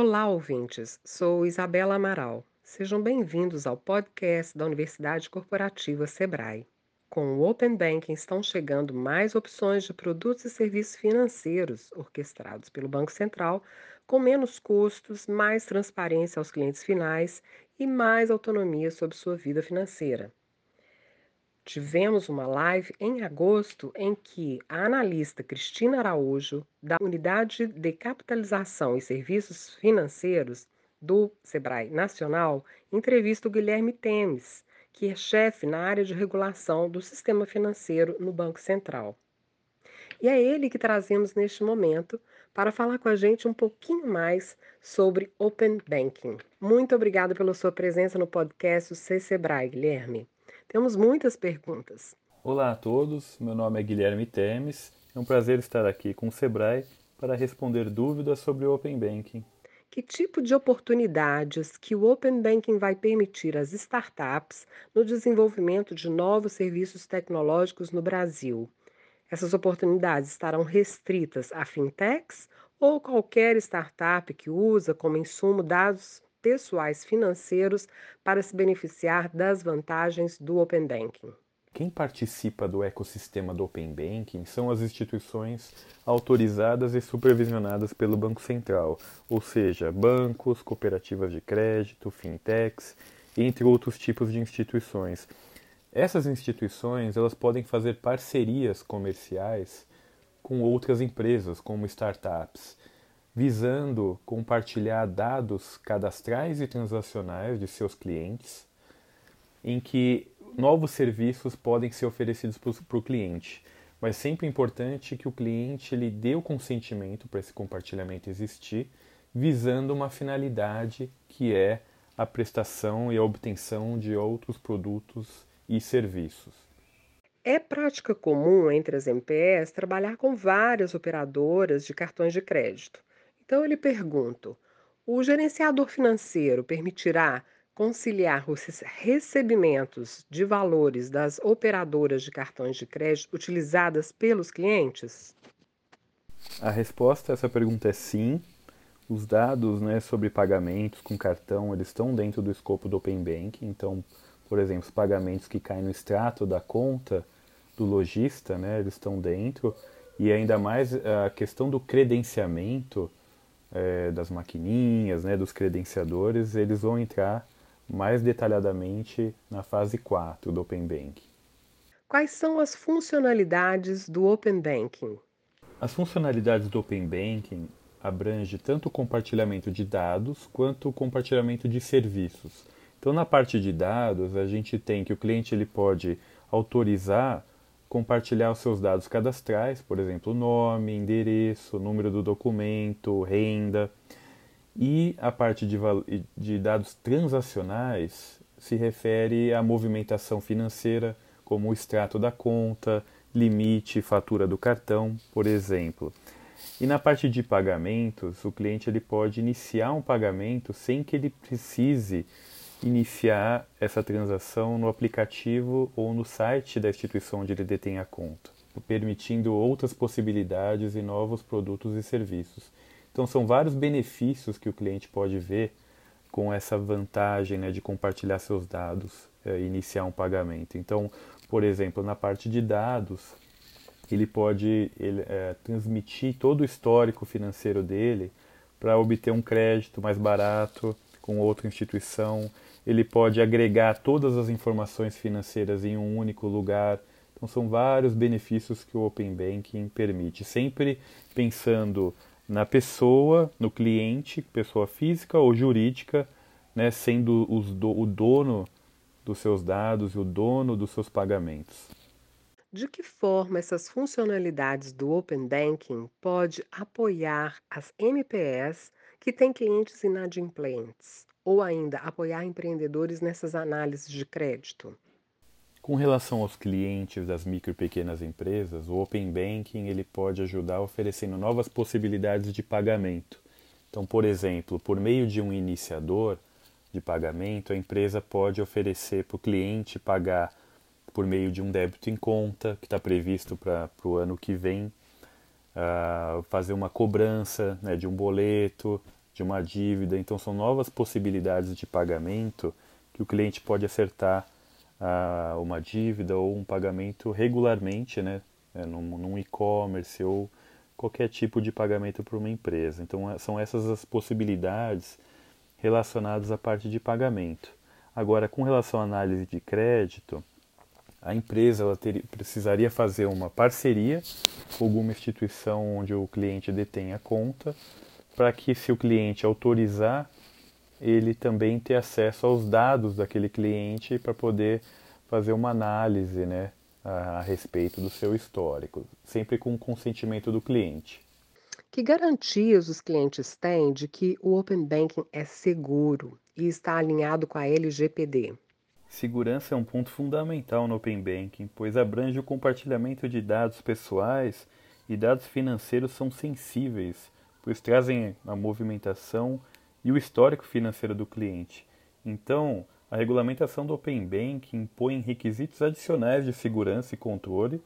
Olá, ouvintes. Sou Isabela Amaral. Sejam bem-vindos ao podcast da Universidade Corporativa Sebrae. Com o Open Banking estão chegando mais opções de produtos e serviços financeiros orquestrados pelo Banco Central, com menos custos, mais transparência aos clientes finais e mais autonomia sobre sua vida financeira. Tivemos uma live em agosto em que a analista Cristina Araújo, da Unidade de Capitalização e Serviços Financeiros do Sebrae Nacional, entrevista o Guilherme Temes, que é chefe na área de regulação do sistema financeiro no Banco Central. E é ele que trazemos neste momento para falar com a gente um pouquinho mais sobre Open Banking. Muito obrigada pela sua presença no podcast C Sebrae, Guilherme. Temos muitas perguntas. Olá a todos, meu nome é Guilherme Temes. É um prazer estar aqui com o Sebrae para responder dúvidas sobre o Open Banking. Que tipo de oportunidades que o Open Banking vai permitir às startups no desenvolvimento de novos serviços tecnológicos no Brasil? Essas oportunidades estarão restritas a fintechs ou qualquer startup que usa como insumo dados pessoais financeiros para se beneficiar das vantagens do Open Banking. Quem participa do ecossistema do Open Banking são as instituições autorizadas e supervisionadas pelo Banco Central, ou seja, bancos, cooperativas de crédito, fintechs, entre outros tipos de instituições. Essas instituições elas podem fazer parcerias comerciais com outras empresas, como startups, visando compartilhar dados cadastrais e transacionais de seus clientes, em que novos serviços podem ser oferecidos para o cliente. Mas sempre é importante que o cliente ele dê o consentimento para esse compartilhamento existir, visando uma finalidade que é a prestação e a obtenção de outros produtos e serviços. É prática comum entre as MPS trabalhar com várias operadoras de cartões de crédito. Então, eu lhe pergunto: o gerenciador financeiro permitirá conciliar os recebimentos de valores das operadoras de cartões de crédito utilizadas pelos clientes? A resposta a essa pergunta é sim. Os dados né, sobre pagamentos com cartão eles estão dentro do escopo do Open Banking. Então, por exemplo, os pagamentos que caem no extrato da conta do lojista, né, eles estão dentro. E ainda mais a questão do credenciamento é, das maquininhas, né, dos credenciadores, eles vão entrar mais detalhadamente na fase 4 do Open Banking. Quais são as funcionalidades do Open Banking? As funcionalidades do Open Banking abrange tanto o compartilhamento de dados quanto o compartilhamento de serviços. Então, na parte de dados, a gente tem que o cliente ele pode autorizar compartilhar os seus dados cadastrais, por exemplo, nome, endereço, número do documento, renda. E a parte de, de dados transacionais se refere à movimentação financeira, como o extrato da conta, limite, fatura do cartão, por exemplo. E na parte de pagamentos, o cliente ele pode iniciar um pagamento sem que ele precise iniciar essa transação no aplicativo ou no site da instituição onde ele detém a conta, permitindo outras possibilidades e novos produtos e serviços. Então, são vários benefícios que o cliente pode ver com essa vantagem né, de compartilhar seus dados é, e iniciar um pagamento. Então, por exemplo, na parte de dados, ele pode ele, é, transmitir todo o histórico financeiro dele para obter um crédito mais barato com outra instituição ele pode agregar todas as informações financeiras em um único lugar. Então, são vários benefícios que o Open Banking permite, sempre pensando na pessoa, no cliente, pessoa física ou jurídica, né, sendo do, o dono dos seus dados e o dono dos seus pagamentos. De que forma essas funcionalidades do Open Banking pode apoiar as MPS que têm clientes inadimplentes? Ou ainda apoiar empreendedores nessas análises de crédito? Com relação aos clientes das micro e pequenas empresas, o Open Banking ele pode ajudar oferecendo novas possibilidades de pagamento. Então, por exemplo, por meio de um iniciador de pagamento, a empresa pode oferecer para o cliente pagar por meio de um débito em conta, que está previsto para o ano que vem, uh, fazer uma cobrança né, de um boleto, de uma dívida. Então, são novas possibilidades de pagamento que o cliente pode acertar ah, uma dívida ou um pagamento regularmente, né, é, num, num e-commerce ou qualquer tipo de pagamento para uma empresa. Então, é, são essas as possibilidades relacionadas à parte de pagamento. Agora, com relação à análise de crédito, a empresa ela ter, precisaria fazer uma parceria com alguma instituição onde o cliente detém a conta, para que, se o cliente autorizar, ele também ter acesso aos dados daquele cliente para poder fazer uma análise né, a, a respeito do seu histórico, sempre com o consentimento do cliente. Que garantias os clientes têm de que o Open Banking é seguro e está alinhado com a LGPD? Segurança é um ponto fundamental no Open Banking, pois abrange o compartilhamento de dados pessoais e dados financeiros são sensíveis, pois trazem a movimentação e o histórico financeiro do cliente. Então, a regulamentação do Open Banking impõe requisitos adicionais de segurança e controle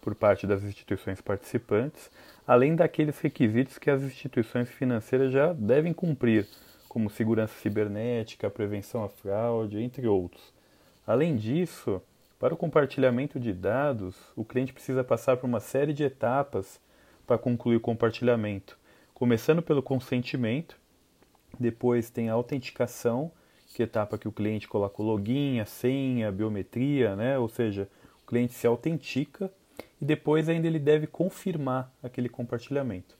por parte das instituições participantes, além daqueles requisitos que as instituições financeiras já devem cumprir, como segurança cibernética, prevenção à fraude, entre outros. Além disso, para o compartilhamento de dados, o cliente precisa passar por uma série de etapas para concluir o compartilhamento, começando pelo consentimento, depois tem a autenticação, que é a etapa que o cliente coloca o login, a senha, a biometria, né? ou seja, o cliente se autentica e depois ainda ele deve confirmar aquele compartilhamento.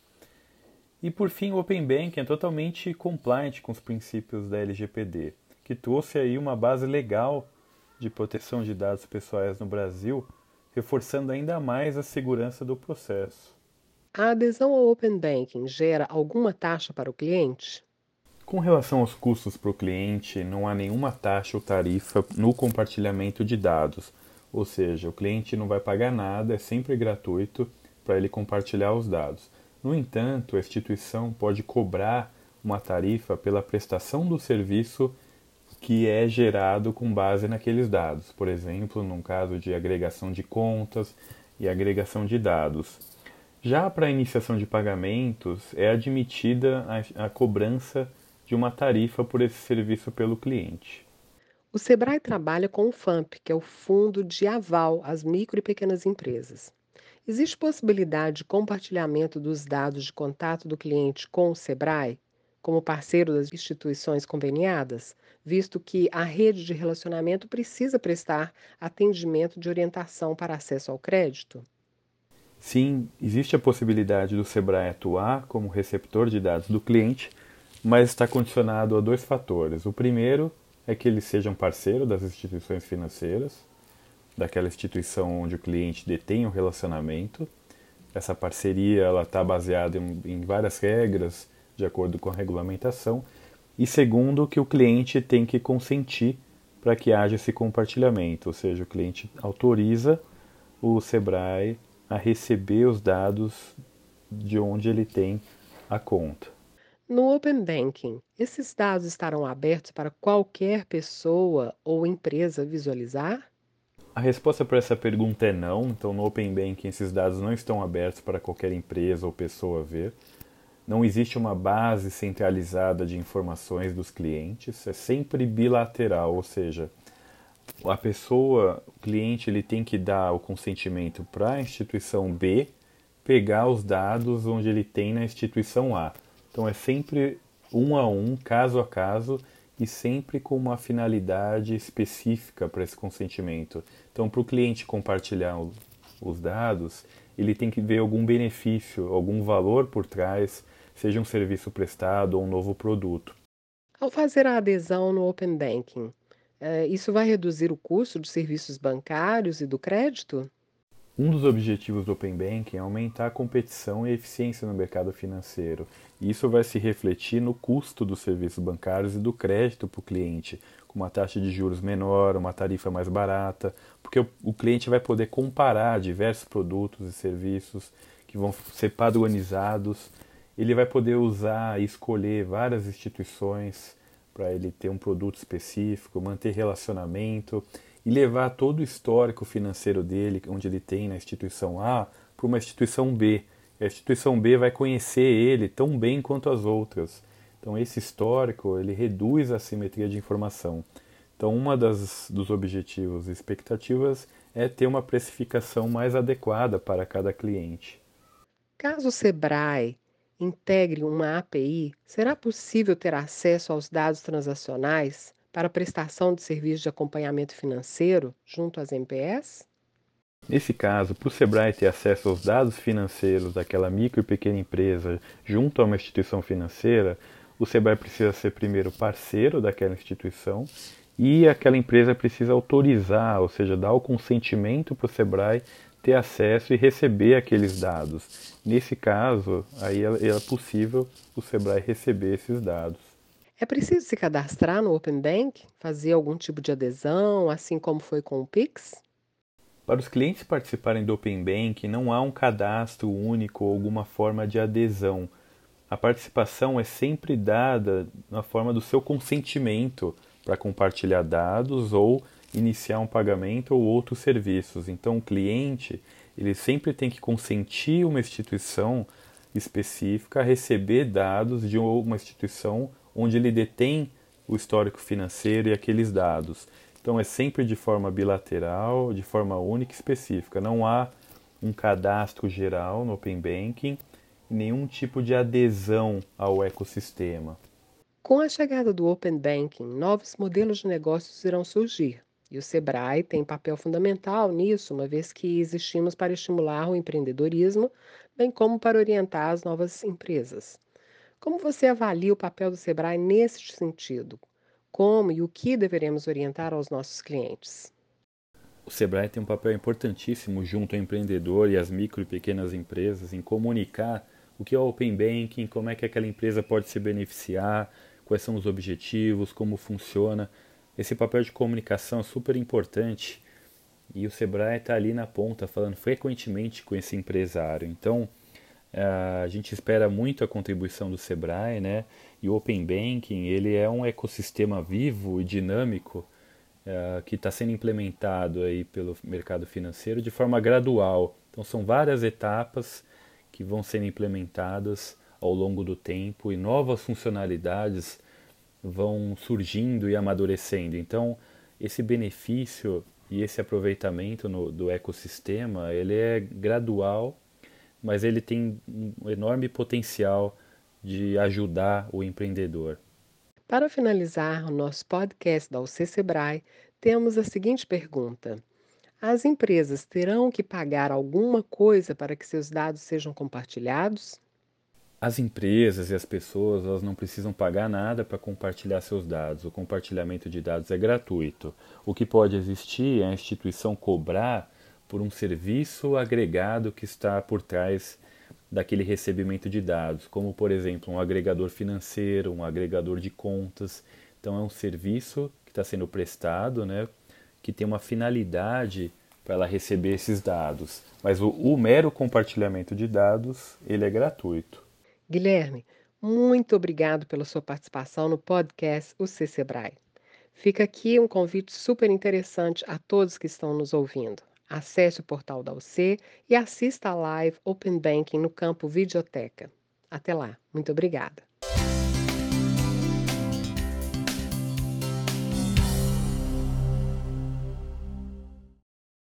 E por fim, o Open Banking é totalmente compliant com os princípios da LGPD, que trouxe aí uma base legal de proteção de dados pessoais no Brasil, reforçando ainda mais a segurança do processo. A adesão ao Open Banking gera alguma taxa para o cliente? Com relação aos custos para o cliente, não há nenhuma taxa ou tarifa no compartilhamento de dados, ou seja, o cliente não vai pagar nada, é sempre gratuito para ele compartilhar os dados. No entanto, a instituição pode cobrar uma tarifa pela prestação do serviço que é gerado com base naqueles dados. Por exemplo, num caso de agregação de contas e agregação de dados. Já para a iniciação de pagamentos, é admitida a, a cobrança de uma tarifa por esse serviço pelo cliente. O Sebrae trabalha com o FAMP, que é o Fundo de Aval às Micro e Pequenas Empresas. Existe possibilidade de compartilhamento dos dados de contato do cliente com o Sebrae, como parceiro das instituições conveniadas, visto que a rede de relacionamento precisa prestar atendimento de orientação para acesso ao crédito? Sim, existe a possibilidade do Sebrae atuar como receptor de dados do cliente, mas está condicionado a dois fatores. O primeiro é que ele seja um parceiro das instituições financeiras, daquela instituição onde o cliente detém o um relacionamento. Essa parceria ela está baseada em, em várias regras de acordo com a regulamentação. E segundo, que o cliente tem que consentir para que haja esse compartilhamento, ou seja, o cliente autoriza o Sebrae a receber os dados de onde ele tem a conta. No Open Banking, esses dados estarão abertos para qualquer pessoa ou empresa visualizar? A resposta para essa pergunta é não. Então, no Open Banking, esses dados não estão abertos para qualquer empresa ou pessoa ver. Não existe uma base centralizada de informações dos clientes. É sempre bilateral, ou seja, a pessoa, o cliente, ele tem que dar o consentimento para a instituição B pegar os dados onde ele tem na instituição A. Então, é sempre um a um, caso a caso e sempre com uma finalidade específica para esse consentimento. Então, para o cliente compartilhar os dados, ele tem que ver algum benefício, algum valor por trás, seja um serviço prestado ou um novo produto. Ao fazer a adesão no Open Banking, isso vai reduzir o custo dos serviços bancários e do crédito? Um dos objetivos do Open Banking é aumentar a competição e a eficiência no mercado financeiro. Isso vai se refletir no custo dos serviços bancários e do crédito para o cliente, com uma taxa de juros menor, uma tarifa mais barata, porque o, o cliente vai poder comparar diversos produtos e serviços que vão ser padronizados. Ele vai poder usar e escolher várias instituições para ele ter um produto específico, manter relacionamento e levar todo o histórico financeiro dele, onde ele tem na instituição A, para uma instituição B. A instituição B vai conhecer ele tão bem quanto as outras. Então esse histórico ele reduz a simetria de informação. Então uma das dos objetivos e expectativas é ter uma precificação mais adequada para cada cliente. Caso o Sebrae integre uma API, será possível ter acesso aos dados transacionais para prestação de serviço de acompanhamento financeiro junto às MPS? Nesse caso, para o Sebrae ter acesso aos dados financeiros daquela micro e pequena empresa junto a uma instituição financeira, o Sebrae precisa ser primeiro parceiro daquela instituição e aquela empresa precisa autorizar, ou seja, dar o consentimento para o Sebrae ter acesso e receber aqueles dados. Nesse caso, aí é possível o Sebrae receber esses dados. É preciso se cadastrar no Open Bank, fazer algum tipo de adesão, assim como foi com o Pix? Para os clientes participarem do Open Bank, não há um cadastro único ou alguma forma de adesão. A participação é sempre dada na forma do seu consentimento para compartilhar dados ou iniciar um pagamento ou outros serviços. Então, o cliente ele sempre tem que consentir uma instituição específica a receber dados de uma instituição onde ele detém o histórico financeiro e aqueles dados. Então, é sempre de forma bilateral, de forma única e específica. Não há um cadastro geral no Open Banking, nenhum tipo de adesão ao ecossistema. Com a chegada do Open Banking, novos modelos de negócios irão surgir. E o Sebrae tem papel fundamental nisso, uma vez que existimos para estimular o empreendedorismo, bem como para orientar as novas empresas. Como você avalia o papel do Sebrae nesse sentido? Como e o que deveremos orientar aos nossos clientes? O Sebrae tem um papel importantíssimo junto ao empreendedor e às micro e pequenas empresas em comunicar o que é o Open Banking, como é que aquela empresa pode se beneficiar, quais são os objetivos, como funciona. Esse papel de comunicação é super importante e o Sebrae está ali na ponta falando frequentemente com esse empresário. Então, eh, a gente espera muito a contribuição do Sebrae, né? E o Open Banking, ele é um ecossistema vivo e dinâmico uh, que está sendo implementado aí pelo mercado financeiro de forma gradual. Então, são várias etapas que vão sendo implementadas ao longo do tempo e novas funcionalidades vão surgindo e amadurecendo. Então, esse benefício e esse aproveitamento no, do ecossistema, ele é gradual, mas ele tem um enorme potencial de ajudar o empreendedor. Para finalizar o nosso podcast da UC Sebrae, temos a seguinte pergunta: As empresas terão que pagar alguma coisa para que seus dados sejam compartilhados? As empresas e as pessoas elas não precisam pagar nada para compartilhar seus dados. O compartilhamento de dados é gratuito. O que pode existir é a instituição cobrar por um serviço agregado que está por trás daquele recebimento de dados, como por exemplo um agregador financeiro, um agregador de contas. Então é um serviço que está sendo prestado, né, que tem uma finalidade para ela receber esses dados. Mas o, o mero compartilhamento de dados ele é gratuito. Guilherme, muito obrigado pela sua participação no podcast O Sebrae. Fica aqui um convite super interessante a todos que estão nos ouvindo. Acesse o portal da UC e assista a live Open Banking no campo Videoteca. Até lá. Muito obrigada.